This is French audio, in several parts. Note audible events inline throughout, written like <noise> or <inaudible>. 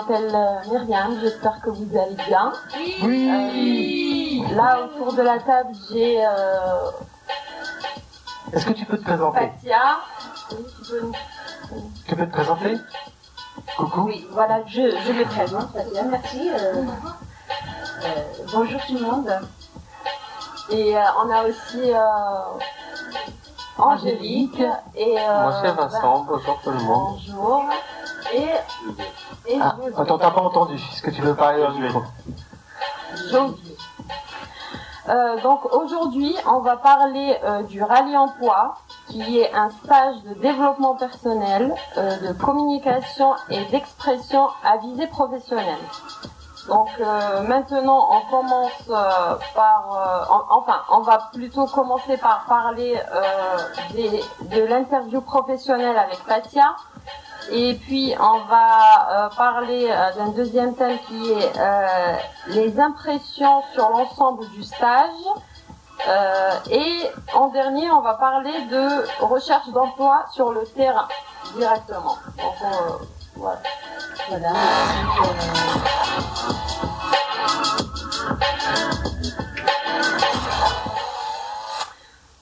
je m'appelle euh, Myriam, j'espère que vous allez bien. Oui. Euh, là, autour de la table, j'ai euh, Est-ce que tu peux te présenter Fatia. Oui, tu peux- Tu peux te présenter Coucou. Oui, voilà, je, je me présente, Fatia, merci. euh, bonjour tout le monde. Et on a aussi Angélique. Et, Moi c'est Vincent, bonjour tout le monde. Bonjour. Et Ah, attends, t'as pas entendu. Est-ce que tu veux parler dans le micro José. Euh, donc aujourd'hui, on va parler euh, du rallye emploi, qui est un stage de développement personnel, euh, de communication et d'expression à visée professionnelle. Donc euh, maintenant, on commence par, en- enfin, on va plutôt commencer par parler de l'interview professionnelle avec Fatia. Et puis on va euh, parler euh, d'un deuxième thème qui est euh, les impressions sur l'ensemble du stage. Et en dernier, on va parler de recherche d'emploi sur le terrain directement. Voilà.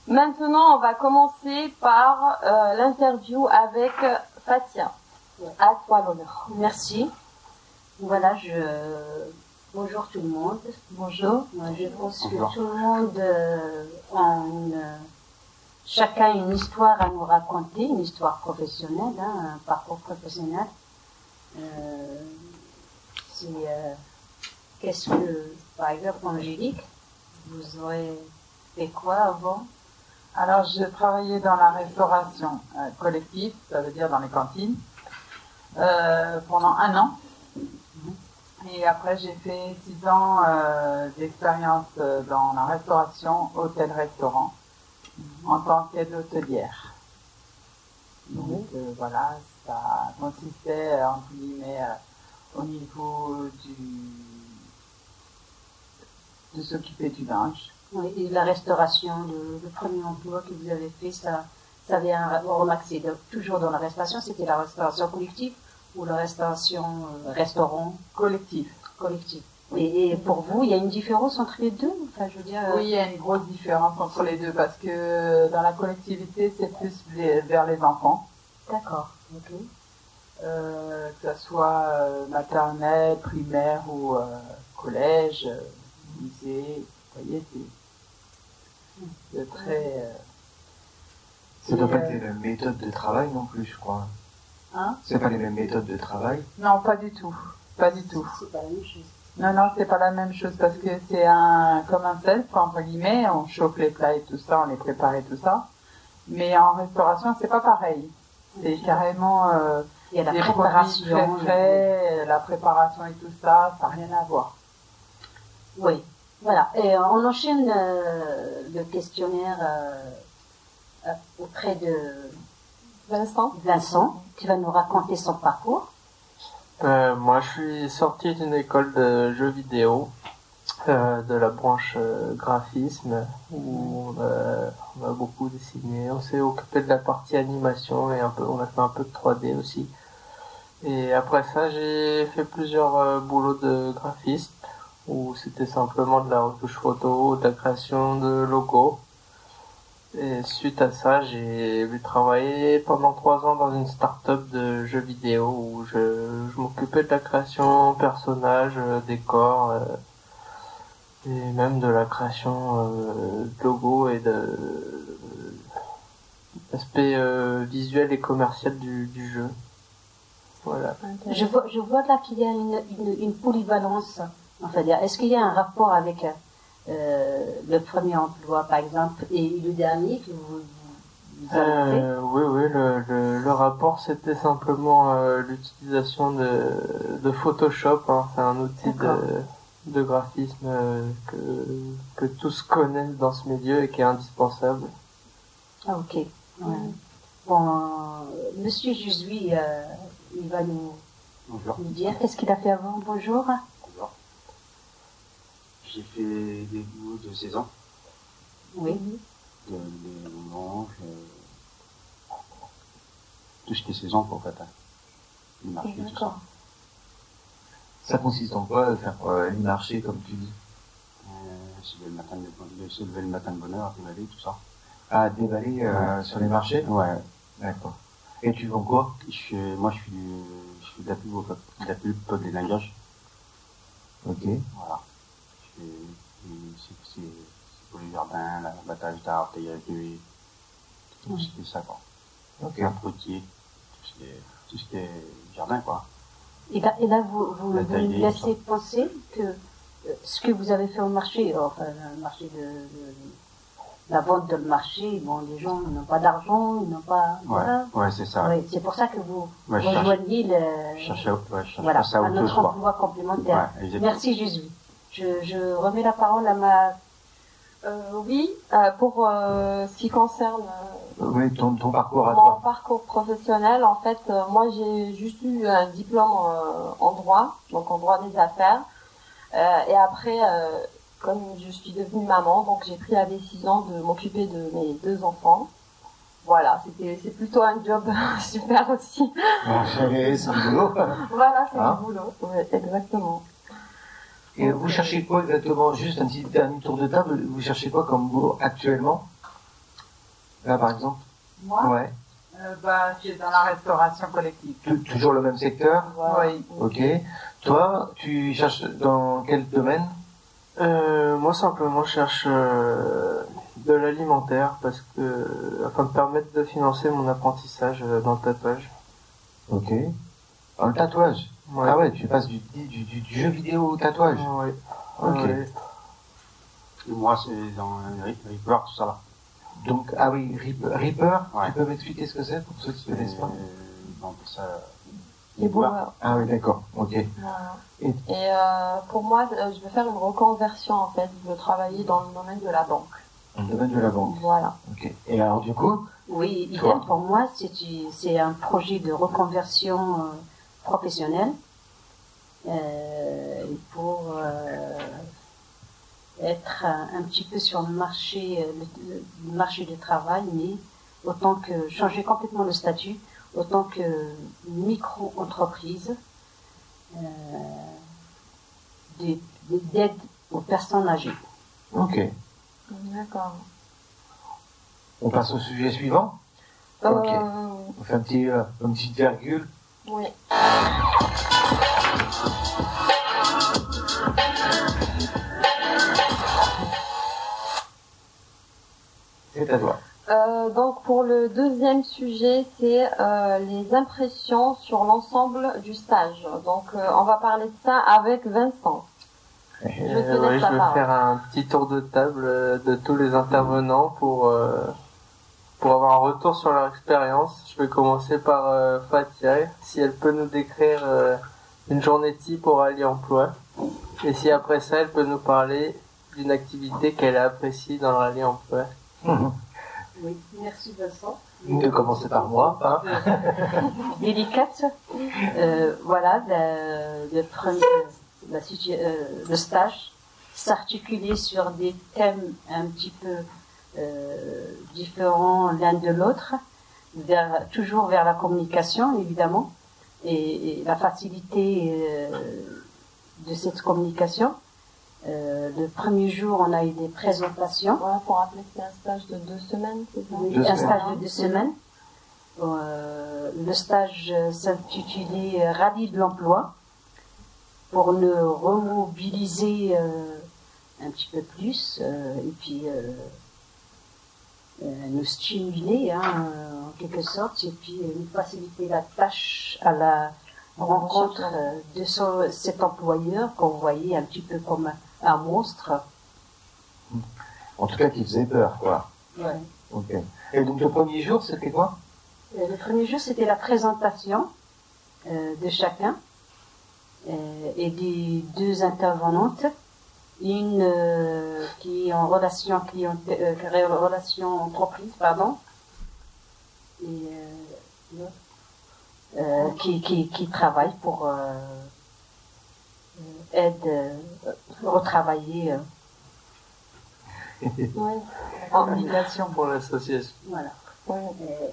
Maintenant, on va commencer par l'interview avec Fatia. À toi l'honneur. merci. Voilà, je. Bonjour tout le monde. Bonjour. Moi, je pense Bonjour. que tout le monde euh, a une, chacun une histoire à nous raconter, une histoire professionnelle, hein, un parcours professionnel. Euh, c'est, euh, qu'est-ce que, par exemple, Angélique, vous aurez fait quoi avant? Alors, j'ai travaillé dans la restauration euh, collective, ça veut dire dans les cantines, euh, pendant un an. Et après, j'ai fait six ans euh, d'expérience dans la restauration, hôtel-restaurant, en tant qu'aide hôtelière. Donc euh, voilà, ça consistait, entre guillemets, au niveau du de s'occuper du linge. Oui, et la restauration, le, le premier emploi que vous avez fait, ça, ça avait un rapport, toujours dans la restauration, c'était la restauration collective ou la restauration euh, restaurant? Collectif. collective. Et, et pour vous, il y a une différence entre les deux? Enfin, je veux dire, euh, Oui, il y a une grosse différence entre les deux parce que dans la collectivité, c'est plus les- vers les enfants, d'accord. ok. euh, que ce soit maternelle, primaire ou collège, lycée. Vous voyez, c'est- c'est très. euh, Ça doit pas être les mêmes méthodes de travail non plus, je crois. Hein C'est pas les mêmes méthodes de travail? Non, pas du tout. Pas du tout. C'est pas la même chose. Non, non, c'est pas la même chose parce que c'est un comme un self entre guillemets. On chauffe les plats et tout ça, on les prépare et tout ça. Mais en restauration, c'est pas pareil. C'est carrément euh, Il y a la des préparation. très frais, la préparation et tout ça, ça n'a rien à voir. Oui, voilà. Et on enchaîne euh, le questionnaire euh, euh, auprès de Vincent. Vincent, qui va nous raconter son parcours. Euh, moi je suis sorti d'une école de jeux vidéo, euh, de la branche euh, graphisme, où on a, on a beaucoup dessiné, on s'est occupé de la partie animation et un peu, on a fait un peu de 3D aussi. Et après ça j'ai fait plusieurs euh, boulots de graphiste, où c'était simplement de la retouche photo, de la création de logos. Et suite à ça, j'ai travaillé pendant trois ans dans une start-up de jeux vidéo où je, m'occupais de la création personnages, euh, décors, euh, et même de la création euh, de logos et de l'aspect euh, visuel et commercial du, jeu. Voilà. Je vois, je vois là qu'il y a une, une polyvalence. Enfin, est-ce qu'il y a un rapport avec euh, le premier emploi, par exemple, et le dernier que vous, vous avez fait? Euh, oui, oui, le, le, le rapport c'était simplement euh, l'utilisation de, de Photoshop. hein. C'est un outil de, de graphisme euh, que, que tous connaissent dans ce milieu et qui est indispensable. Ah, ok. Ouais. Bon, euh, Monsieur Jusui, euh, il va nous, Bonjour. nous dire qu'est-ce qu'il a fait avant. Bonjour. J'ai fait des boulots de 16 ans, Oui. de, de euh, tout ce qui est saison quoi, en fait. hein. les marchés, tout ça. Ça consiste en quoi, faire euh, les marchés, comme tu dis? Euh, se lever le matin de, de- se lever le matin de bonne heure, dévaler, tout ça. Ah, dévaler euh, sur les marchés? Ouais. D'accord. Et tu vends quoi? Je fais, moi, je fais du, je fais de la pub, au- de la pub, pas des lingages. Ok. Voilà. C'est, pour les jardins, l'abattage d'arbres, taillage de haies, tout ce qui est ça, quoi. Ok. Entretien, tout ce qui est, tout ce qui est jardin, quoi. Et là, et là, vous, vous, La vous taille me laissez penser que euh, ce que vous avez fait au marché, enfin, le marché de, de- la vente de le marché, bon, les gens n'ont pas d'argent, ils n'ont pas. Ouais, voilà. ouais, c'est ça. Ouais, c'est pour ça que vous Ouais, je cherche- rejoignez le, ouais, voilà, ça un autre emploi complémentaire. Merci Jésus. Je, je remets la parole à ma. Euh, oui, euh, pour euh, ce qui concerne euh, Oui, ton, ton parcours à mon toi. parcours professionnel, en fait, euh, moi j'ai juste eu un diplôme euh, en droit, donc en droit des affaires. Euh, et après, euh, comme je suis devenue maman, donc j'ai pris la décision de m'occuper de mes deux enfants. Voilà, c'était c'est plutôt un job <laughs> super aussi. C'est c'est un boulot. <laughs> voilà, c'est Hein du boulot. Oui, exactement. Et vous cherchez quoi exactement? Juste un petit dernier tour de table. Vous cherchez quoi comme boulot actuellement? Là, par exemple? Moi, Ouais. euh, bah, je suis dans la restauration collective. Tou- Toujours le même secteur? Oui. Ok. Toi, tu cherches dans quel domaine? Euh, moi simplement je cherche euh, de l'alimentaire parce que afin de permettre de financer mon apprentissage euh, dans le tatouage. Ok. Dans le tatouage? Ouais. Ah ouais, tu passes du, du, du- du jeu vidéo au tatouage Ouais. Ok. Ouais. Et moi, c'est dans le Reaper, tout ça, là. Donc, ah oui, Reaper, Ouais. tu peux m'expliquer ce que c'est pour ceux qui ne connaissent pas? Euh, on appelle ça, Les. Ah oui, d'accord, ok. Voilà. Et- Et euh, pour moi, euh, je vais faire une reconversion en fait. Je veux travailler dans le domaine de la banque. Dans le domaine de la banque. Voilà. Ok. Et alors, du coup Oui, idem pour moi, c'est c'est un projet de reconversion euh, professionnelle euh, pour euh, être un, un petit peu sur le marché, le, le marché du travail, mais autant que changer complètement le statut, autant que micro-entreprise euh, d'aide aux personnes âgées. Ok. D'accord. On passe au sujet suivant? Ok. Euh, On fait un petit, euh, une petite virgule. Oui. C'est à toi. Euh, donc pour le deuxième sujet, c'est euh, les impressions sur l'ensemble du stage. Donc euh, on va parler de ça avec Vincent. Je te laisse ouais, la je vais faire un petit tour de table de tous les intervenants pour pour avoir un retour sur leur expérience. Je vais commencer par euh, Fatia, si elle peut nous décrire euh, une journée type au rallye emploi. Et si après ça, elle peut nous parler d'une activité qu'elle a appréciée dans le rallye emploi. <laughs> Oui, merci Vincent. De commencer par moi. Hein. <laughs> délicate. Euh, voilà, le, le, premier- la situ- euh, le stage s'articulait sur des thèmes un petit peu différents l'un de l'autre, vers, toujours vers la communication évidemment, et, et la facilité euh, de cette communication. Euh, le premier jour, on a eu des présentations. Voilà, pour rappeler que c'est un stage de deux semaines, c'est ça Oui, Deux un stage de deux semaines. Euh, le stage euh, s'intitulait euh, Rallye de l'emploi pour nous remobiliser euh, un petit peu plus euh, et puis euh, euh, nous stimuler hein, euh, en quelque sorte et puis euh, nous faciliter la tâche à la rencontre euh, de son- cet employeur qu'on voyait un petit peu comme un, un monstre. En tout cas, qui faisait peur, quoi. Ouais. Ok. Et donc, le premier jour, c'était quoi? Euh, Le premier jour, c'était la présentation euh, de chacun euh, et des deux intervenantes. Une euh, qui est en relation clientèle, euh, relation entreprise, pardon, et euh, euh, qui, qui, qui travaille pour euh, euh, aide euh, retravailler. euh, <laughs> Oui. Communication pour l'association. voilà. Euh,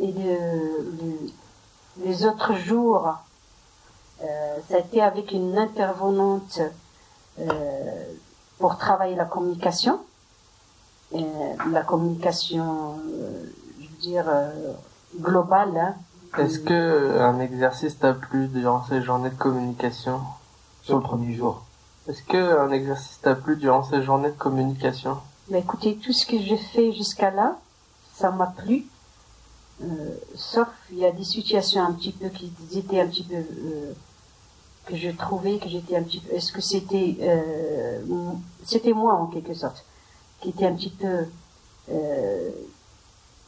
et le, le- les autres jours, euh, ça a été avec une intervenante pour travailler la communication. Euh, la communication, euh, je veux dire, euh, globale. hein. Est-ce que un exercice t'a plu durant ces journées de communication Sur le premier jour? Est-ce que un exercice t'a plu durant ces journées de communication? Bah, écoutez, tout ce que j'ai fait jusqu'à là, ça m'a plu. Euh, sauf il y a des situations un petit peu qui étaient un petit peu euh, que je trouvais que j'étais un petit peu. Est-ce que c'était euh, c'était moi en quelque sorte qui était un petit peu euh,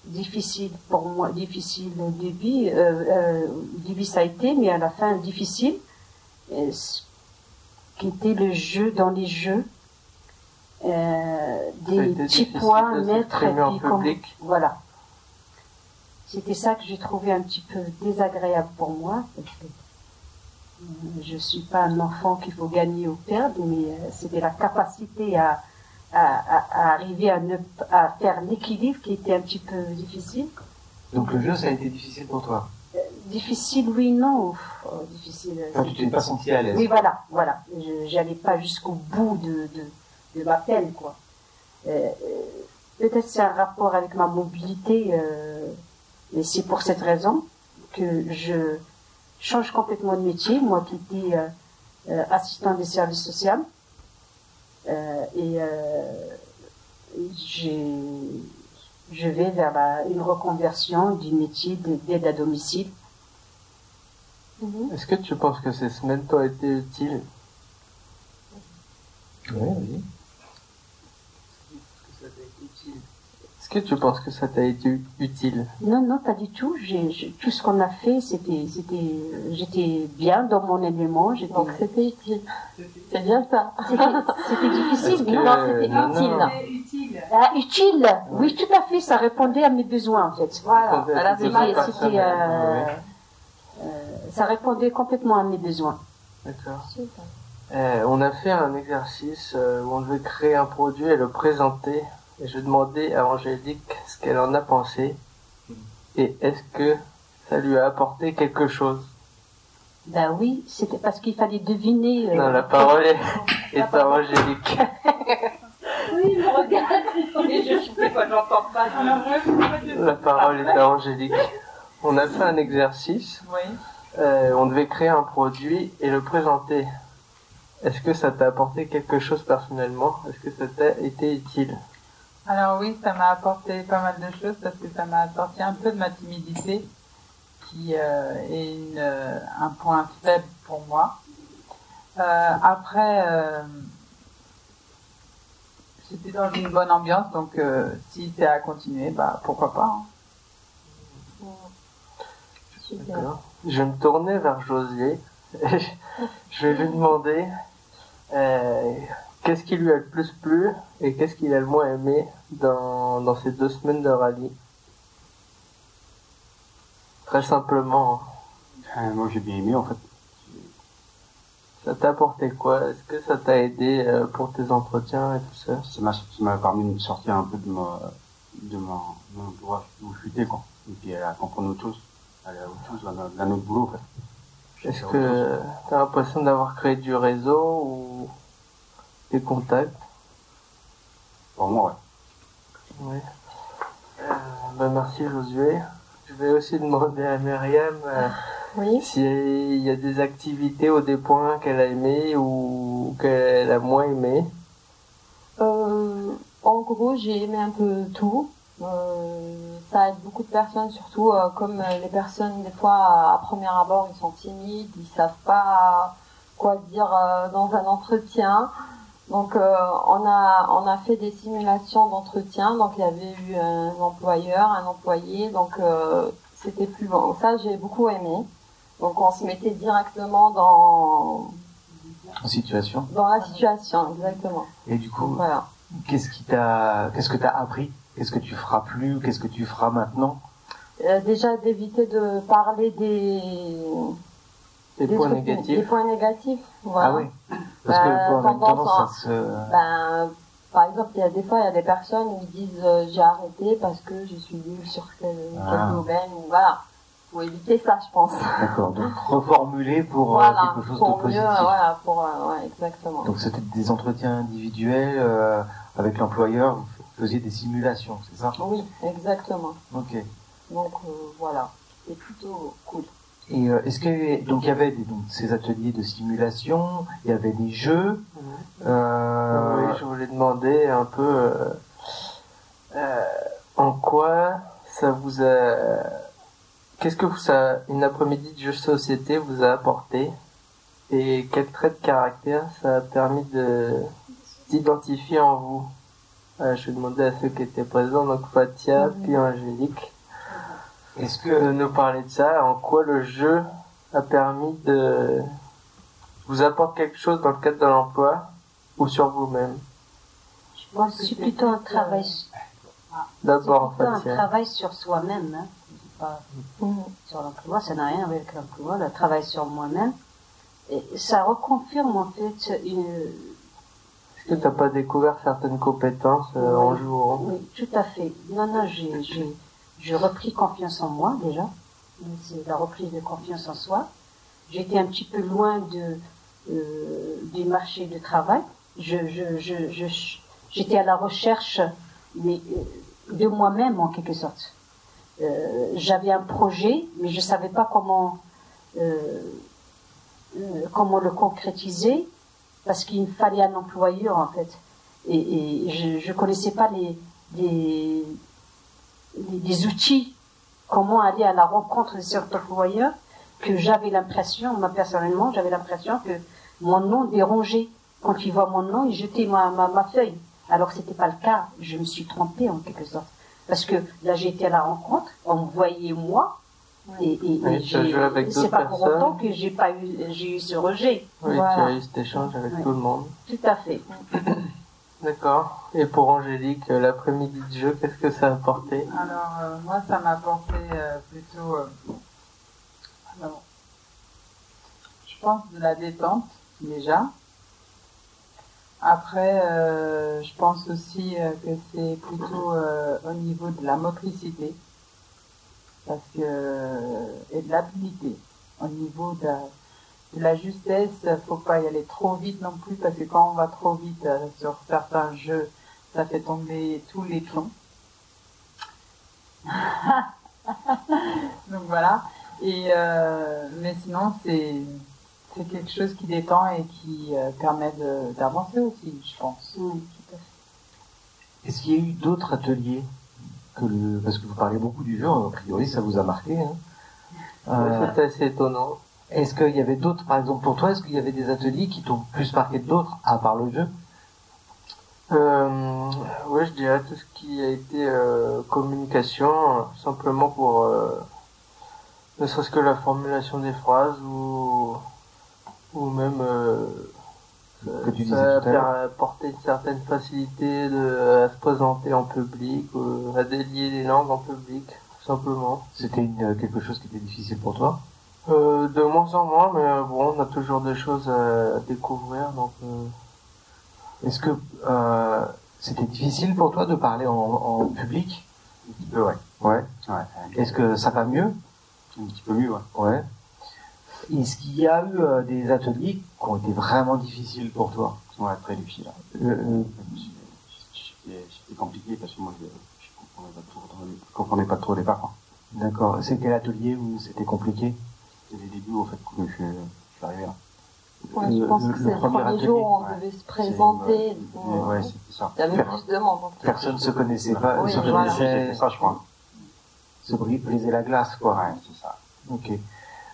difficile pour moi, difficile au début. Euh, euh, début ça a été, mais à la fin difficile. Euh, qui était le jeu dans les jeux. Euh, des petits points mettre et comme- voilà. C'était ça que j'ai trouvé un petit peu désagréable pour moi, parce que je suis pas un enfant qu'il faut gagner ou perdre, mais euh, c'était la capacité à, à, arriver à, ne, à faire l'équilibre qui était un petit peu difficile. Donc le jeu, ça a été difficile pour toi? Difficile, oui, non. Oh, difficile. euh, Enfin, tu t'es pas senti à l'aise. Oui, voilà, voilà. Je j'allais pas jusqu'au bout de, de, de ma peine, quoi. Euh, euh, Peut-être c'est un rapport avec ma mobilité, euh, et c'est pour cette raison que je change complètement de métier, moi qui étais euh, euh, assistant des services sociaux. Euh, et euh, je vais vers la, une reconversion du métier de- d'aide à domicile. Mhm. Est-ce que tu penses que ces semaines t'ont été utiles? Oui, oui. Est-ce que tu penses que ça t'a été utile? Non, non, pas du tout. J'ai, j'ai- tout ce qu'on a fait, c'était, c'était, j'étais bien dans mon élément. J'étais, Donc c'était utile. C'est bien ça. c'était, c'était difficile. Que- Non, Non, c'était non, utile. non. utile. Ah, utile. Oui, tout à fait. Ça répondait à mes besoins, en fait. Voilà. Ça C'était, euh, euh, ça répondait complètement à mes besoins. D'accord. Euh, on a fait un exercice euh, où on devait créer un produit et le présenter. Et je demandais à Angélique ce qu'elle en a pensé. Et est-ce que ça lui a apporté quelque chose? Ben oui, c'était parce qu'il fallait deviner. euh, Non, la <laughs> parole est, à Angélique. <laughs> Oui, il me regarde. Et je sais quoi, j'entends pas. La parole est à Angélique. On a fait un exercice. Oui. Euh, on devait créer un produit et le présenter. Est-ce que ça t'a apporté quelque chose personnellement? Est-ce que ça t'a été utile? Alors oui, ça m'a apporté pas mal de choses parce que ça m'a sorti un peu de ma timidité, qui euh, est une, euh, un point faible pour moi. Euh, après, c'était dans une bonne ambiance, donc si c'est à continuer, bah pourquoi pas. hein. Je vais me tourner vers Josier. et <laughs> je vais lui demander qu'est-ce qui lui a le plus plu et qu'est-ce qu'il a le moins aimé dans, dans ces deux semaines de rallye? Très simplement, hein. Euh, moi j'ai bien aimé en fait. ça t'a apporté quoi? Est-ce que ça t'a aidé euh, pour tes entretiens et tout ça? Ça m'a permis de me sortir un peu de ma de ma mon endroit où je suis quoi. Et puis à comprendre autre chose. Aller à autre chose, dans notre boulot en fait. Est-ce autre que t'as l'impression d'avoir créé du réseau ou des contacts chose. Pour moi ouais. Oui. Euh, ben merci Josué. Je vais aussi demander à Myriam euh, Oui. s'il y a des activités ou des points qu'elle a aimés ou qu'elle a moins aimés. Euh, en gros, j'ai aimé un peu tout. Euh, ça aide beaucoup de personnes, surtout euh, comme les personnes, des fois, à, à premier abord, ils sont timides, ils savent pas quoi dire euh, dans un entretien. Donc, euh, on a on a fait des simulations d'entretien. Donc, il y avait eu un employeur, un employé. Donc, euh, c'était plus bon. Ça, j'ai beaucoup aimé. Donc, on se mettait directement dans En situation. dans la situation, exactement. Et du coup, Voilà. qu'est-ce qui t'a, qu'est-ce que t'as appris? Qu'est-ce que tu feras plus? Qu'est-ce que tu feras maintenant? Euh, déjà d'éviter de parler des, Des, des points trucs- négatifs. des points négatifs. Voilà. Ah oui. Parce que tendance ça se. Ben, par exemple, il y a des fois, il y a des personnes qui disent euh, j'ai arrêté parce que je suis nulle sur quel, Ah. ou voilà. faut éviter ça, je pense. D'accord. Donc reformuler pour euh, voilà, quelque chose pour de positif. mieux, voilà, pour, euh, ouais, exactement. Donc c'était des entretiens individuels euh, avec l'employeur. Vous faisiez des simulations, c'est ça? Oui, exactement. Ok. Donc euh, voilà, c'est plutôt cool. Et euh, est-ce que donc il y avait des, donc, ces ateliers de simulation, il y avait des jeux. Euh, Oui, je voulais demander un peu euh, euh, en quoi ça vous a. Qu'est-ce que vous, ça, une après-midi de jeu de société vous a apporté et quel trait de caractère ça a permis de d'identifier en vous? Euh, Je vais demander à ceux qui étaient présents, donc Fatia, puis Angélique, Est-ce que nous parler de ça, en quoi le jeu a permis de vous apporte quelque chose dans le cadre de l'emploi ou sur vous-même? Je pense que c'est plutôt un travail, D'abord, c'est plutôt un travail sur soi-même. Hein. Pas Mhm. sur l'emploi, ça n'a rien avec l'emploi, le travail sur moi-même. Et ça reconfirme en fait une, Est-ce que tu n'as pas découvert certaines compétences euh, en jouant? Oui, tout à fait. Non, non, j'ai, j'ai repris confiance en moi déjà. C'est la reprise de confiance en soi. J'étais un petit peu loin de, euh, du marché du travail. Je, je, je, je- j'étais à la recherche euh, de moi-même en quelque sorte. Euh, j'avais un projet, mais je savais pas comment, euh, comment le concrétiser parce qu'il me fallait un employeur en fait et, je je connaissais pas les, les outils, comment aller à la rencontre de cet employeur, que j'avais l'impression, moi personnellement, j'avais l'impression que mon nom dérangeait. Quand il voit mon nom, il jetait ma, ma, ma feuille. Alors que c'était pas le cas. Je me suis trompée en quelque sorte. Parce que là, j'étais à la rencontre, on me voyait moi, et, et, Oui, et tu as j'ai- joué avec c'est pas pour autant que j'ai pas eu, j'ai eu ce rejet. Oui, tu Voilà. as eu cet échange avec tout le monde. Tout à fait. D'accord. Et pour Angélique, euh, l'après-midi de jeu, qu'est-ce que ça a apporté? Alors, euh, moi, ça m'a apporté euh, plutôt, alors, je pense, de la détente, déjà. Après, je pense aussi que c'est plutôt au niveau de la motricité, parce que, et de l'habilité. Au niveau de, de la justesse, faut pas y aller trop vite non plus, parce que quand on va trop vite euh, sur certains jeux, ça fait tomber tous les plombs. <laughs> Donc voilà. Et euh, mais sinon c'est c'est quelque chose qui détend et qui euh, permet de- d'avancer aussi, je pense. Tout à fait. Est-ce qu'il y a eu d'autres ateliers que le parce que vous parlez beaucoup du jeu, a priori ça vous a marqué. Hein Euh, C'était assez étonnant. Est-ce qu'il y avait d'autres, par exemple pour toi, est-ce qu'il y avait des ateliers qui t'ont plus marqué que d'autres, à part le jeu? Euh, ouais, je dirais tout ce qui a été euh, communication, euh, simplement pour euh, ne serait-ce que la formulation des phrases ou ou même euh, Que tu ça a apporté une certaine facilité de, à se présenter en public, à délier les langues en public, simplement. C'était une- quelque chose qui était difficile pour toi? Euh, de moins en moins, mais euh, bon, on a toujours des choses à découvrir, donc euh, Est-ce que euh, c'était difficile pour toi de parler en, en public? Un petit peu, ouais. Ouais. Ouais, Est-ce que ça va mieux? Un petit peu mieux, ouais. Ouais. Est-ce qu'il y a eu des ateliers qui ont été vraiment difficiles pour toi? Ouais, très difficile. Euh, euh, C'était c'était compliqué parce que moi, je, je comprenais pas trop, je comprenais pas trop au départ. D'accord. C'est quel atelier où c'était compliqué? C'était les débuts, au fait, que je, je suis arrivé là. Ouais, Le- je pense le- que c'est le premier premier atelier, jour où on ouais. devait se C'est- présenter. Ouais, ouais, c'était ça. Il y avait plus de monde. Personne se connaissait pas, Oui, se connaissait, ça, je crois. se bri- briser la glace, quoi. Ouais, c'est ça. Ok.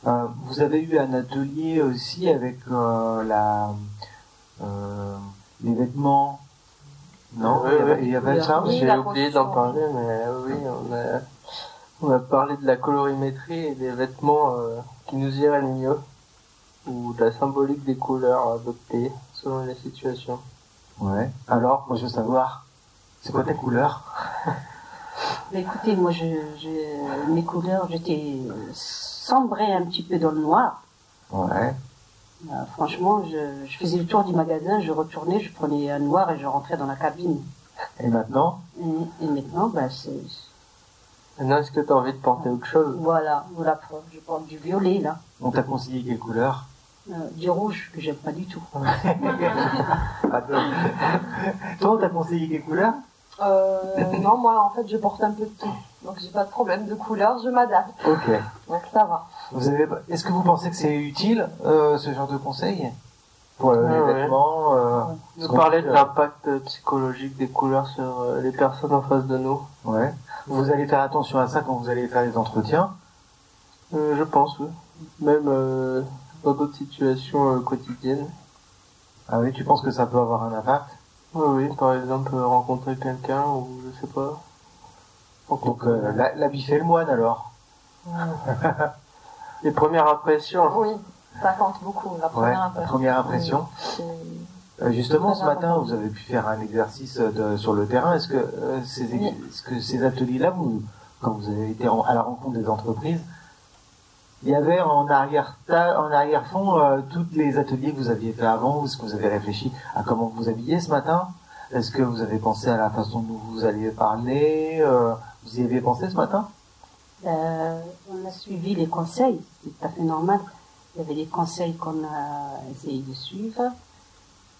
Euh, vous avez eu un atelier aussi avec euh, la euh, les vêtements. Non, Oui, il y avait, oui. il y avait ça. Oui, J'ai oublié d'en parler, mais oui, on a, on a parlé de la colorimétrie et des vêtements euh, qui nous iraient le mieux, ou de la symbolique des couleurs adoptées selon les situations. Ouais. Alors, moi je veux savoir, c'est quoi ta couleur Mais écoutez, moi, je, je, mes couleurs, j'étais sombrée un petit peu dans le noir. Ouais. Euh, franchement, je, je faisais le tour du magasin, je retournais, je prenais un noir et je rentrais dans la cabine. Et maintenant? Et, et maintenant, bah, c'est, Maintenant, est-ce que tu as envie de porter autre chose? Voilà, voilà. Je porte du violet, là. On t'a conseillé quelle couleur? Euh, du rouge, que j'aime pas du tout. Attends. <laughs> Toi, on t'a conseillé quelle couleur? Euh, non, moi, en fait, je porte un peu de tout. Donc, j'ai pas de problème de couleur, je m'adapte. Ok. Donc, ça va. Vous avez, est-ce que vous pensez que c'est utile euh, ce genre de conseil? Pour Ouais, les ouais. vêtements euh, Vous qu'on parlez de l'impact psychologique des couleurs sur les personnes en face de nous Ouais. Vous allez faire attention à ça quand vous allez faire les entretiens. Euh, Je pense, oui. Même euh, dans d'autres situations euh, quotidiennes. Ah oui, tu penses que ça peut avoir un impact? Oui, oui, par exemple, euh, rencontrer quelqu'un ou je sais pas. Donc euh, la- l'habit fait le moine alors. <laughs> Les premières impressions. Oui, ça compte beaucoup, la Ouais. première La impression. première impression. Justement, ce matin, vous avez pu faire un exercice de- sur le terrain. Est-ce que, euh, ces, est-ce que ces ateliers-là, vous, quand vous avez été à la rencontre des entreprises, il y avait en arrière en arrière-fond euh, tous les ateliers que vous aviez fait avant ou est-ce que vous avez réfléchi à comment vous habillez ce matin? Est-ce que vous avez pensé à la façon dont vous alliez parler euh, Vous y avez pensé ce matin? Euh, on a suivi les conseils, c'est tout à fait normal. Il y avait des conseils qu'on a essayé de suivre.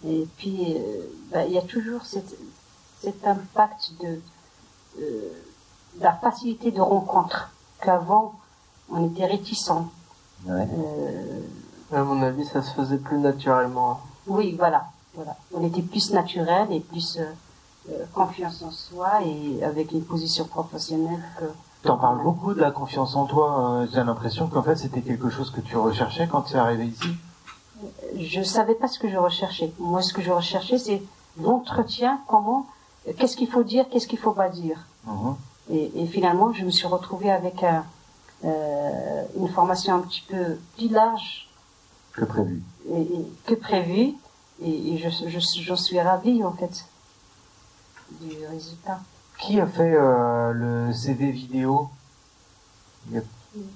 Et puis, euh, bah, il y a toujours cette, cet impact de, euh, la facilité de rencontre qu'avant, on était réticents. Ouais. Euh, À mon avis, ça se faisait plus naturellement. oui, voilà, voilà. On était plus naturel et plus confiance en soi et avec une position professionnelle que T'en parles beaucoup de la confiance en toi. euh, J'ai l'impression qu'en fait c'était quelque chose que tu recherchais quand tu es arrivé ici. Je savais pas ce que je recherchais. Moi, ce que je recherchais, c'est l'entretien, comment, qu'est-ce qu'il faut dire, qu'est-ce qu'il faut pas dire. Mhm. Et, et finalement, je me suis retrouvée avec un, euh, une formation un petit peu plus large Que prévu. et, et que prévu. Et, et je, je, j'en suis ravie, en fait, du résultat. Qui a fait euh, le CV vidéo?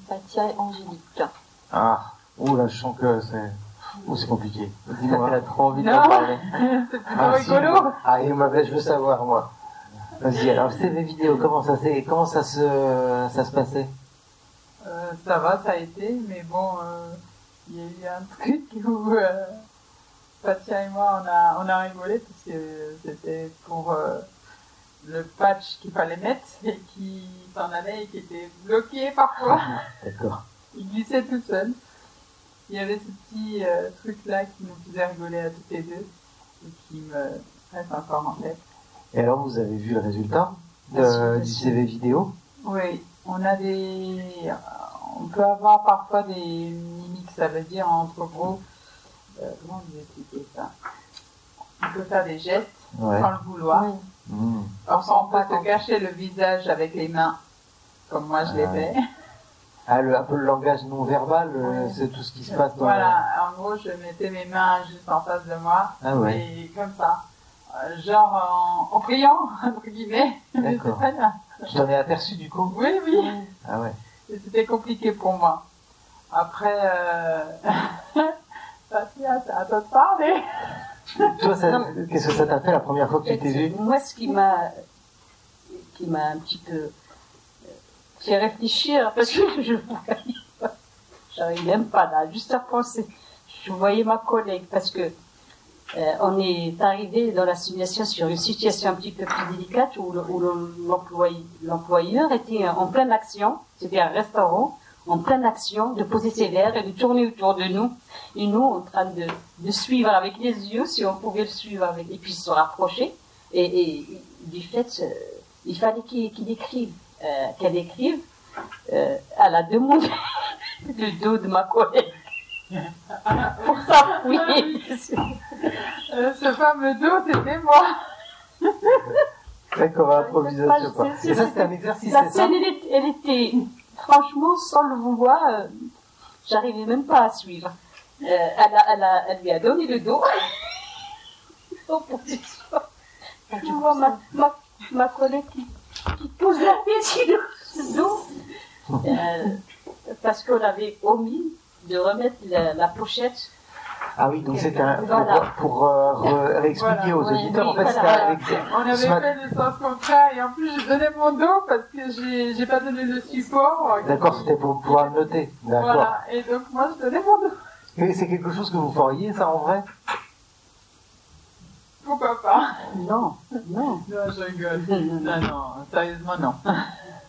Katia et Angélique. Ah, oh là, je sens que c'est, oh, c'est compliqué. Dis-moi. Elle a trop envie Non. d'en parler. <laughs> C'est plutôt Ah, si. rigolo. Ah, et moi, je veux savoir, moi. Vas-y, alors, CV vidéo, comment ça s'est, comment ça se, ça se passait? Euh, ça va, ça a été, mais bon, euh, il y a eu un truc <laughs> où euh, Fatia et moi, on a, on a rigolé parce que c'était pour euh, le patch qu'il fallait mettre <laughs> et qui s'en allait et qui était bloqué parfois. D'accord. Il glissait tout seul. Il y avait ce petit euh, truc-là qui nous faisait rigoler à toutes les deux et qui me reste encore en tête. Et alors, vous avez vu le résultat sûr, bien du. CV vidéo? Oui, on a des. On peut avoir parfois des mimiques, ça veut dire entre gros. euh, comment vous expliquer ça? On peut faire des gestes Ouais. sans le vouloir. Oui. Mmh. On peut pas se compte. cacher le visage avec les mains, comme moi je l'ai Ah ouais. Ah, le, un peu le langage non verbal, euh, c'est tout ce qui se passe dans Voilà, en gros, je mettais mes mains juste en face de moi. Ah ouais. et comme ça. Euh, genre en, en priant, <laughs> entre guillemets. D'accord. Tu t'en es aperçu, du coup? Oui, oui. Ah ouais. Et C'était compliqué pour moi. Après, euh... <laughs> C'est à toi de parler. Toi, qu'est-ce que ça t'a fait la première fois que tu t'es vu Moi, ce qui m'a, qui m'a un petit peu fait réfléchir, parce que je voyais j'arrive même pas là, juste à penser. Je voyais ma collègue, parce que euh, on est arrivé dans la simulation sur une situation un petit peu plus délicate où, l'employeur était en pleine action, c'était un restaurant, en pleine action, de poser ses verres et de tourner autour de nous, et nous en train de, de suivre avec les yeux, si on pouvait le suivre avec, et puis se rapprocher. Et, du fait, euh, il fallait qu'il écrive, euh, qu'elle écrive. Euh, elle a demandé <laughs> le dos de ma collègue pour s'appuyer. Euh, ce fameux dos, c'était moi. D'accord, improvisation, quoi. C'est- Et ça, c'est- c'était un exercice, La c'est ça scène, elle, elle était, franchement, sans le vouloir, euh, j'arrivais même pas à suivre. Euh, elle, a, elle, a, elle lui a donné le dos. En position. Je vois ma, ma, ma collègue qui, qui pose la tête dos. Euh, parce qu'on avait omis de remettre la, la pochette Ah oui, donc c'était un, pour, Voilà. pour euh, re- réexpliquer Voilà, aux auditeurs, oui, en fait, c'était voilà. un On avait Ce mat- fait le sens contraire et en plus j'ai donné mon dos parce que j'ai pas donné le support. D'accord, c'était pour pouvoir noter. D'accord. Voilà, et donc moi je donnais mon dos. Mais c'est quelque chose que vous feriez, ça, en vrai? Pourquoi pas? Non, non. Non, je rigole. Non, non, sérieusement non. <laughs>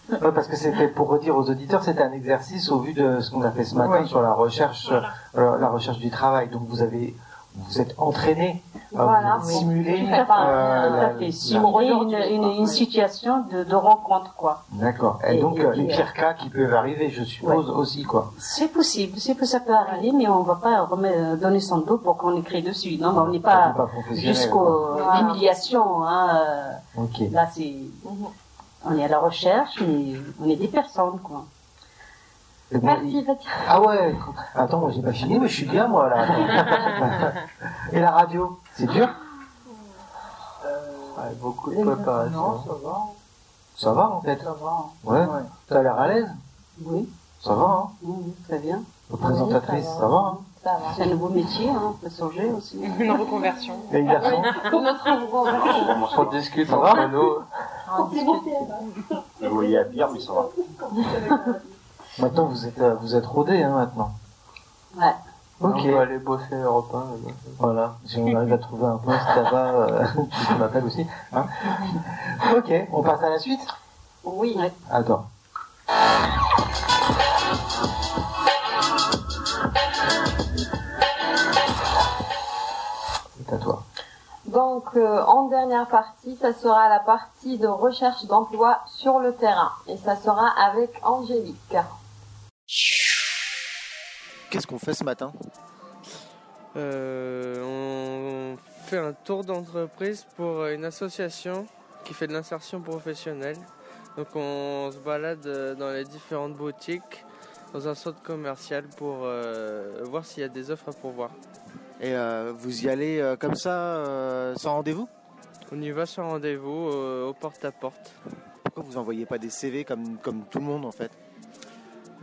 Ouais, Parce que c'était pour redire aux auditeurs, c'était un exercice au vu de ce qu'on a fait ce matin Oui. sur la recherche, euh, la recherche du travail. Donc vous avez, vous êtes entraîné, euh, Voilà, vous êtes simulé. Fait. euh, la- fait. Simuler une, une, une situation de, de rencontre, quoi. D'accord. Et Et- donc et euh, les pires cas qui peuvent arriver, je suppose aussi quoi. C'est possible, c'est que ça peut arriver, mais on va pas remettre, donner son dos pour qu'on écrit dessus. Non, on n'est pas pas professionnel. jusqu'au Voilà. l'humiliation. Hein. euh. Là, c'est, on est à la recherche, mais on est des personnes, quoi. Merci, Fatia. Ah ouais. Attends, moi j'ai pas fini, mais je suis bien moi là. <laughs> Et la radio, c'est dur? Ouais, beaucoup de préparation. Non, ça va. Ça va en fait. Ça va. Ouais. Ça a l'air à l'aise? Oui, Ça va. Hein. oui, oui, très bien. Présentatrice, ça va. ça va. Hein. Ça va. C'est un nouveau métier, hein, on peut changer aussi. <laughs> Une reconversion. Et les garçons, <laughs> Notre conversion. On discute Ça va entre nous. On discute. Vous voyez à pire, mais ça va. Maintenant vous êtes, euh, vous êtes rodés hein, maintenant. Ouais. Ok. On va aller bosser Europe 1. maintenant. Voilà, si on arrive à trouver un poste là-bas, euh, <laughs> tu m'appelles aussi. Hein ok, on passe à la suite? Oui. Ouais. Attends. C'est à toi. Donc, euh, en dernière partie, ça sera la partie de recherche d'emploi sur le terrain. Et ça sera avec Angélique. Qu'est-ce qu'on fait ce matin? Euh, on fait un tour d'entreprise pour une association qui fait de l'insertion professionnelle. Donc on se balade euh, dans les différentes boutiques, dans un centre commercial pour euh, voir s'il y a des offres à pourvoir. Et euh, vous y allez euh, comme ça, euh, sans rendez-vous? On y va sans rendez-vous euh, au porte-à-porte. Pourquoi vous envoyez pas des CV comme, comme tout le monde en fait?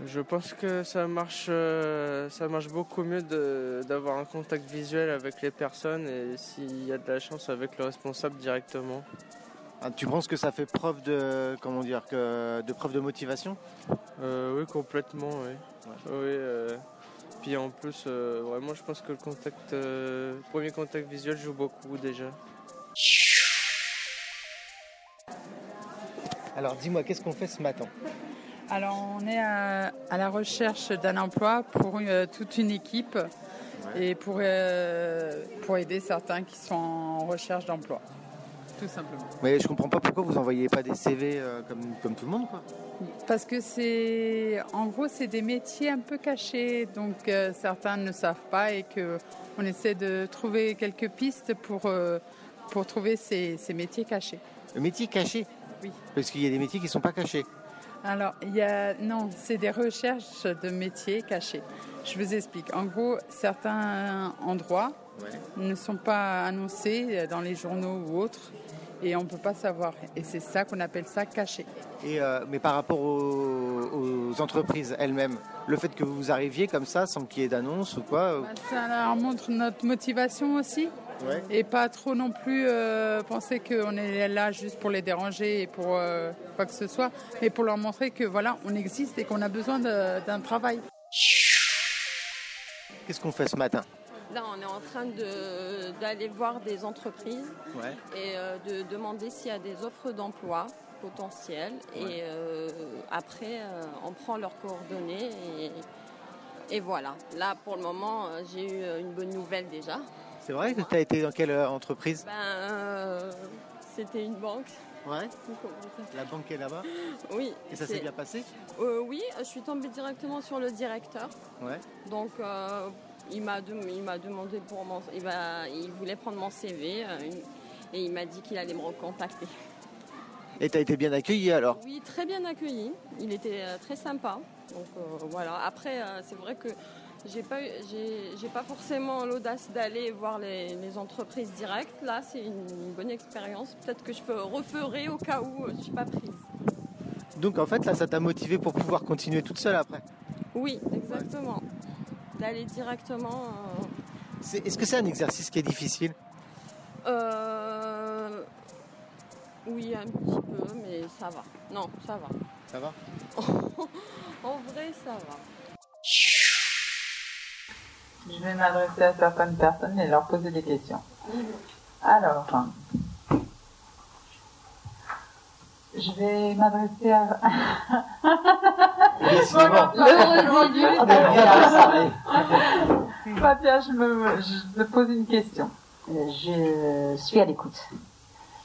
Je pense que ça marche, euh, ça marche beaucoup mieux d'avoir un contact visuel avec les personnes et s'il y a de la chance avec le responsable directement. Ah, Tu penses que ça fait preuve de comment dire que de preuve de motivation? Euh, oui, complètement, oui. Oui, euh, puis en plus, euh, vraiment, je pense que le contact, euh, premier contact visuel joue beaucoup déjà. Alors dis-moi, qu'est-ce qu'on fait ce matin? Alors, on est à, à la recherche d'un emploi pour euh, toute une équipe et pour, euh, pour aider certains qui sont en recherche d'emploi. Tout simplement. Mais je comprends pas pourquoi vous envoyez pas des CV euh, comme, comme tout le monde quoi. Parce que c'est, en gros, c'est des métiers un peu cachés, donc euh, certains ne savent pas et que on essaie de trouver quelques pistes pour, pour trouver ces, ces métiers cachés. Le métier caché? Oui. Parce qu'il y a des métiers qui sont pas cachés. Alors, il y a, non, c'est des recherches de métiers cachés. Je vous explique. En gros, certains endroits ne sont pas annoncés dans les journaux ou autres et on ne peut pas savoir. Et c'est ça qu'on appelle ça caché. Et euh, mais par rapport aux, aux entreprises elles-mêmes, le fait que vous arriviez comme ça sans qu'il y ait d'annonce ou quoi euh, Bah, Ça leur montre notre motivation aussi Ouais. et pas trop non plus euh, penser qu'on est là juste pour les déranger et pour euh, quoi que ce soit, mais pour leur montrer que voilà, on existe et qu'on a besoin de- d'un travail. Qu'est-ce qu'on fait ce matin? Là, on est en train de- d'aller voir des entreprises Ouais. et euh, de demander s'il y a des offres d'emploi potentielles. Et euh, après, euh, on prend leurs coordonnées et, et voilà. Là, pour le moment, j'ai eu une bonne nouvelle déjà. C'est vrai que tu as été dans quelle euh, entreprise? Ben, euh, c'était une banque. Ouais. La banque est là-bas? Oui. Et ça s'est bien passé? Euh, oui, je suis tombée directement sur le directeur. Ouais. Donc, euh, il m'a dem- il m'a demandé pour mon, il, va- il voulait prendre mon CV et il m'a dit qu'il allait me recontacter. Et tu as été bien accueilli alors? Oui, très bien accueilli. Il était très sympa. Donc euh, voilà. Après, c'est vrai que j'ai pas, j'ai, j'ai pas forcément l'audace d'aller voir les, les entreprises directes. Là, c'est une, une bonne expérience. Peut-être que je peux referai au cas où euh, je suis pas prise. Donc en fait là ça t'a motivé pour pouvoir continuer toute seule après? Oui, exactement. D'aller directement euh, C'est- Est-ce que c'est un exercice qui est difficile? Euh, Oui, un petit peu, mais ça va. Non, ça va. Ça va? <laughs> En vrai, ça va. Je vais m'adresser à certaines personnes et leur poser des questions. Alors, je vais m'adresser à... <laughs> Le résidu. Fatia, je me, je te pose une question. Euh, Je suis à l'écoute.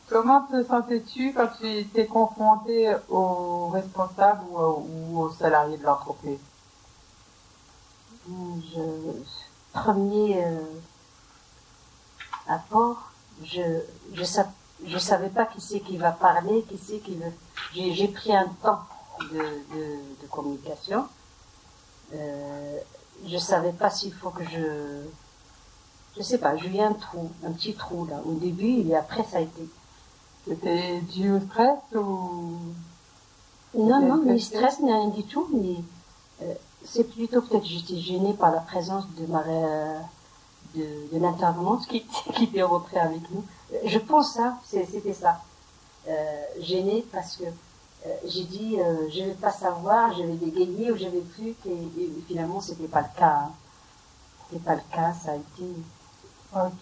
Comment te sentais-tu quand tu étais confronté aux responsables ou, aux- ou aux salariés de l'entreprise? Je, premier euh, apport, je je, sa- je savais pas qui c'est qui va parler, qui c'est qui veut. J'ai j'ai pris un temps de, de, de communication. Euh, je savais pas s'il faut que je je sais pas, j'ai eu un trou, un petit trou là au début et après ça a été. C'était dû au stress ou... Non, non, ni stress, ni rien du tout, mais euh, c'est plutôt peut-être que j'étais gênée par la présence de ma euh, de, de l'intervenante qui, <laughs> qui était rentrée avec nous. Je pense ça, c'était ça. Euh, gênée parce que euh, j'ai dit euh, je vais pas savoir, je vais dégayer ou je vais plus et, et finalement c'était pas le cas. hein. C'était pas le cas, ça a été.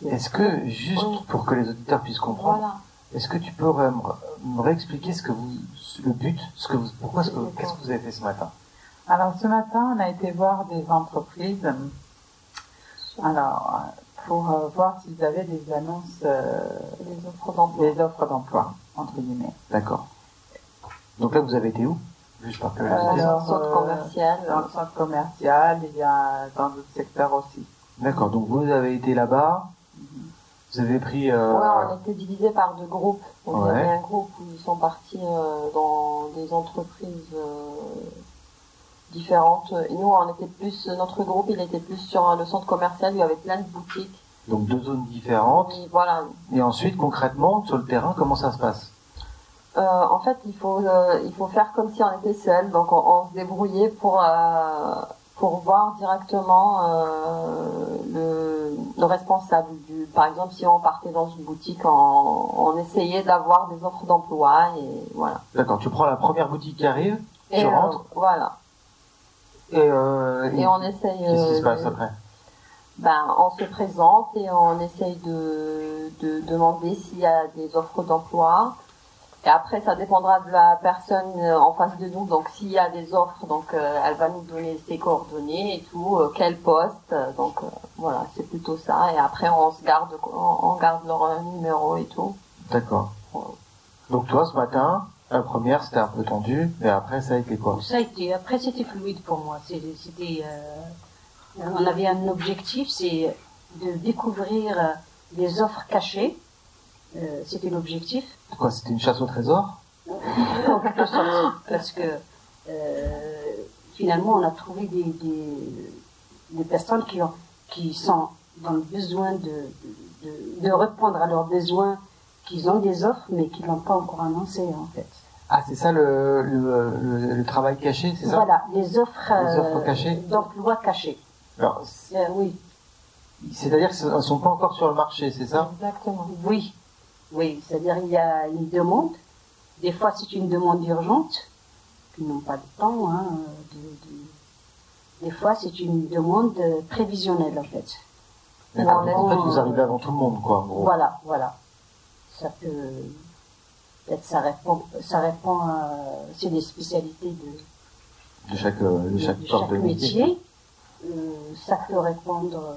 Est-ce que, juste Oui. pour que les auditeurs puissent comprendre, Voilà. est-ce que tu peux me, me réexpliquer ce que vous, le but, ce que vous, pourquoi, ce que, qu'est-ce que vous avez fait ce matin? Alors ce matin, on a été voir des entreprises. Alors, euh, pour euh, voir s'ils avaient des annonces, euh, Les offres d'emploi. des offres d'emploi, entre guillemets. D'accord. Donc là, vous avez été où? Juste par curiosité. Alors, centre euh, commercial. Dans le centre commercial, il y a dans d'autres secteurs aussi. D'accord. Donc vous avez été là-bas. Vous avez pris. Euh, Ouais, on était divisé par deux groupes. On Ouais. avait un groupe où ils sont partis euh, dans des entreprises euh, différentes. Et nous, on était plus, notre groupe, il était plus sur le centre commercial. Il y avait plein de boutiques. donc deux zones différentes. Et voilà. Et ensuite, concrètement, sur le terrain, comment ça se passe? Euh, en fait, il faut, euh, il faut faire comme si on était seul. Donc, on, on se débrouillait pour euh, pour voir directement le, le responsable du. Par exemple, si on partait dans une boutique, on, on essayait d'avoir des offres d'emploi et voilà. D'accord. Tu prends la première boutique qui arrive. Et Tu rentres. voilà. Et, euh, Et on essaye. Qu'est-ce qui se euh, passe après? Ben, on se présente et on essaye de, de demander s'il y a des offres d'emploi. Et après, ça dépendra de la personne euh, en face de nous. Donc, s'il y a des offres, donc euh, elle va nous donner ses coordonnées et tout, euh, quel poste. Donc, euh, voilà, c'est plutôt ça. Et après, on se garde, on, on garde leur numéro et tout. D'accord. Donc toi, ce matin, la première, c'était un peu tendu, mais après, ça a été quoi? Ça a été, après c'était fluide pour moi. C'était, euh, on avait un objectif, c'est de découvrir euh, des offres cachées. Euh, c'était l'objectif. Quoi, c'était une chasse au trésor? En quelque sorte, parce que euh, finalement, on a trouvé des, des, des personnes qui, ont, qui sont dans le besoin de, de, de répondre à leurs besoins, qu'ils ont des offres, mais qui l'ont pas encore annoncé en fait. Ah, c'est ça le, le, le, le travail caché, c'est ça? Voilà, les offres, Les offres cachées d'emploi cachées. Alors, Euh, oui, c'est-à-dire qu'elles ne sont pas encore sur le marché, c'est ça? Exactement. oui, oui. C'est-à-dire il y a une demande. Des fois, c'est une demande urgente. Ils n'ont pas le temps. Hein, de, de- Des fois, c'est une demande euh, prévisionnelle en fait. D'accord. En fait, vous arrivez avant tout le monde, quoi. en gros. Voilà, voilà. Ça peut peut-être ça répond, ça répond à c'est des spécialités de, De chaque, euh, de de- chaque de sorte chaque de métier. métier. Euh, ça peut répondre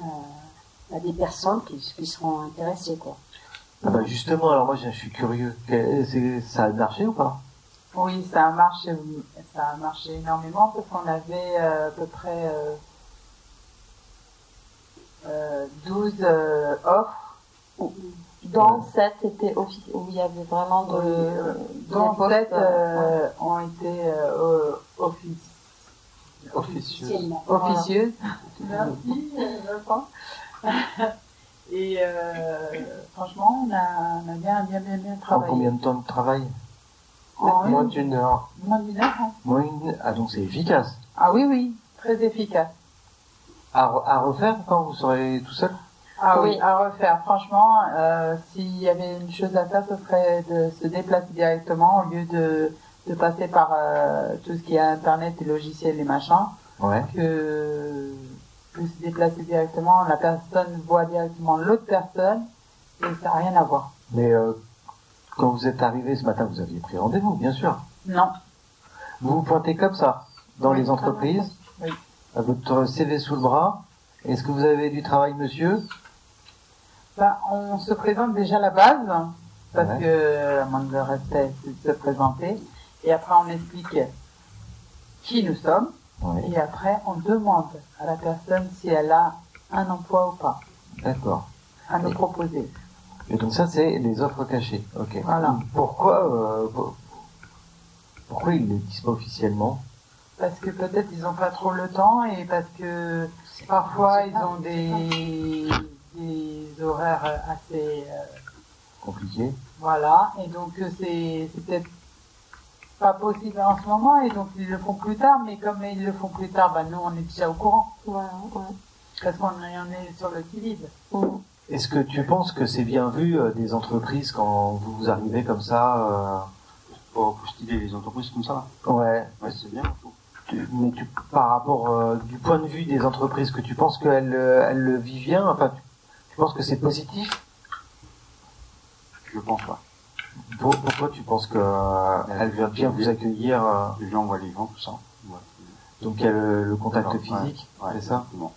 euh, à, à des personnes qui, qui seront intéressées quoi. Ah bah justement, alors moi, je suis curieux. Ça a marché ou pas? Oui, ça a marché, ça a marché énormément parce qu'on avait à peu près euh, euh, 12 euh, offres, Dans sept étaient offici- où il y avait vraiment de, euh, des dont postes, 7 euh, ont été euh, office, Officieuse. Officiellement. officieuses. Merci, euh, Vincent. <laughs> Et euh, franchement, on a, on a bien, bien, bien, bien En travaillé. combien de temps de travail En Moins une- d'une heure. moins d'une heure. hein. Moins une... Ah, donc c'est efficace. Ah oui, oui, très efficace. À refaire quand vous serez tout seul? Ah oui, à refaire. Franchement, euh, s'il y avait une chose à faire, ce serait de se déplacer directement au lieu de, de passer par euh, tout ce qui est Internet et logiciels et machins. Ouais. Que, que se déplacer directement, la personne voit directement l'autre personne et ça n'a rien à voir. Mais euh, quand vous êtes arrivé ce matin, vous aviez pris rendez-vous, bien sûr. Non. Vous vous pointez comme ça dans Oui. les entreprises, Oui. à votre CV sous le bras. Est-ce que vous avez du travail, monsieur? Ben, on se présente déjà à la base, parce Ouais. que la manque de respect, c'est de se présenter. Et après, on explique qui nous sommes. Et après, on demande à la personne si elle a un emploi ou pas D'accord. à nous Et- proposer. Et donc ça, c'est les offres cachées. Ok. Voilà. Pourquoi euh, pour- Pourquoi ils ne le disent pas officiellement? Parce que peut-être ils n'ont pas trop le temps et parce que parfois ils ont des, des horaires assez... euh, Compliqué. voilà. Et donc euh, c'est c'est peut-être pas possible en ce moment et donc ils le font plus tard. Mais comme ils le font plus tard, ben nous on est déjà au courant. Voilà, ouais. Parce qu'on est, sur le. Mhm. Est-ce que tu penses que c'est bien vu euh, des entreprises quand vous arrivez comme ça Pour postuler les entreprises comme ça? euh, Ouais. Ouais, c'est bien. Tu- mais tu, par rapport euh, du point de vue des entreprises, que tu penses qu'elles euh, elles le vivent bien Enfin, tu, tu penses que c'est positif? Je pense pas. Pour- Pourquoi tu penses qu'elles veulent bien vous accueillir euh, Les gens voient les gens, tout ça. Ouais. Donc il y a le, le contact Alors, physique, Ouais, c'est ça? exactement.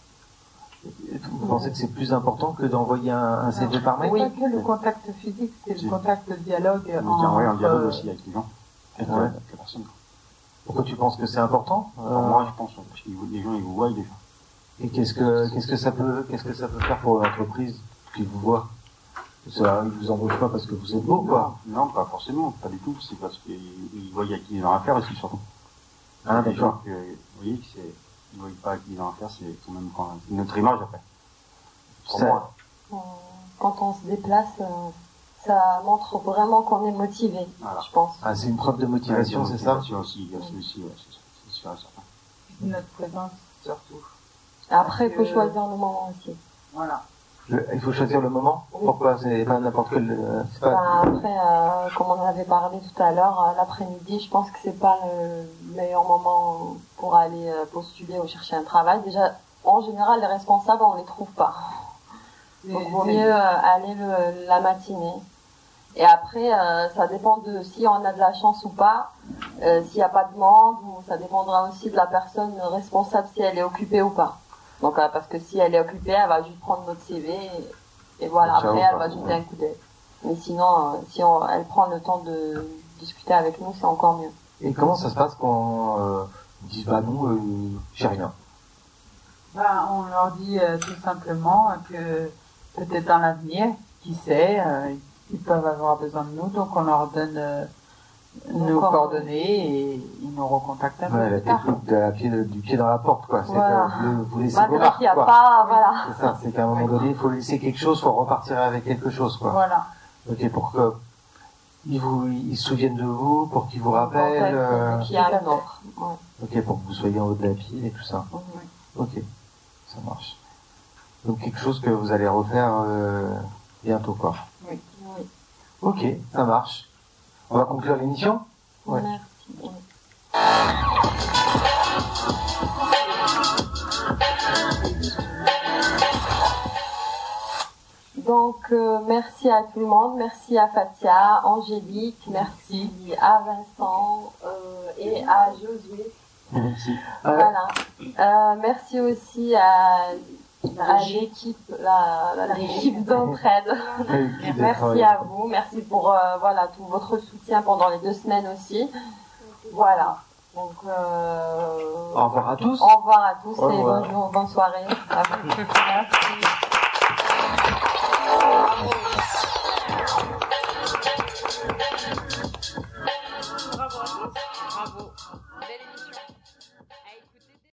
Vous pensez que c'est plus important que d'envoyer un, un CV par mail? Pas que le contact physique, c'est le contact le dialogue. Un entre- dialogue aussi avec les gens. Avec, Ouais. la- avec la personne. Pourquoi tu penses que c'est important? Euh, moi, je pense, parce que les gens, ils vous voient déjà. Et qu'est-ce que qu'est-ce que ça peut qu'est-ce que ça peut faire pour l'entreprise qui vous voit? Ça, ils vous embauchent pas parce que vous êtes beau, quoi. Non, pas forcément, pas du tout. C'est parce qu'ils ils voient à qui ils ont affaire aussi, surtout. Ah, d'accord. gens que, vous voyez que c'est, ils voient pas à qui ils ont affaire, c'est quand même quand, notre image après. Pour Ça- moi. Euh, Quand on se déplace, euh, ça montre vraiment qu'on est motivé, Voilà. je pense. Ah, c'est une preuve de motivation, Ouais, c'est ça? motivation aussi, il y a ça aussi, ouais, c'est c'est sûr et certain. Notre présence, surtout. Après, il faut choisir le moment aussi. Voilà. Le- Il faut choisir le moment Oui. Pourquoi C'est pas n'importe quel... euh, pas... Ben, après, euh, comme on en avait parlé tout à l'heure, euh, l'après-midi, je pense que c'est pas le meilleur moment pour aller postuler ou chercher un travail. Déjà, en général, les responsables, on les trouve pas. Donc, vaut mieux aller le, la matinée. Et après, euh, ça dépend de si on a de la chance ou pas, euh, s'il n'y a pas de demande, ou ça dépendra aussi de la personne responsable si elle est occupée ou pas. Donc, euh, parce que si elle est occupée, elle va juste prendre notre CV et, et voilà, après elle va jeter un coup d'œil. Mais sinon, euh, si on, elle prend le temps de discuter avec nous, c'est encore mieux. Et comment ça se passe quand euh, ils disent bah non, euh, j'ai rien? Ben, on leur dit euh, tout simplement que peut-être dans l'avenir, qui sait, euh, ils peuvent avoir besoin de nous, donc on leur donne nos D'accord. coordonnées et ils nous recontactent un Ouais, la plus tard. technique de la pied, du pied dans la porte, quoi. C'est Voilà. que vous, vous laissez Malgré vos marques, qu'il n'y a quoi. pas, voilà. C'est ça, c'est qu'à un moment donné, il faut laisser quelque chose, faut repartir avec quelque chose, quoi. Voilà. Ok, pour que ils vous, ils se souviennent de vous, pour qu'ils vous rappellent, euh, Qu'il y a offre. Ouais. ok, pour que vous soyez en haut de la pile et tout ça. Mhm. Ok, ça marche. Donc quelque chose que vous allez refaire euh, bientôt, quoi. Oui. Ok, ça marche. On va conclure l'émission Ouais. Merci. Donc, euh, merci à tout le monde. Merci à Fatia, Angélique, merci à Vincent euh, et à Josué. Merci. Voilà. Euh, merci aussi à, à l'équipe, la, la- l'équipe d'entraide. <laughs> Merci à vous, merci pour euh, voilà tout votre soutien pendant les deux semaines aussi. Voilà. Donc euh, Au revoir à tous. au revoir à tous et bonne, bonne soirée. À vous. Merci. <laughs>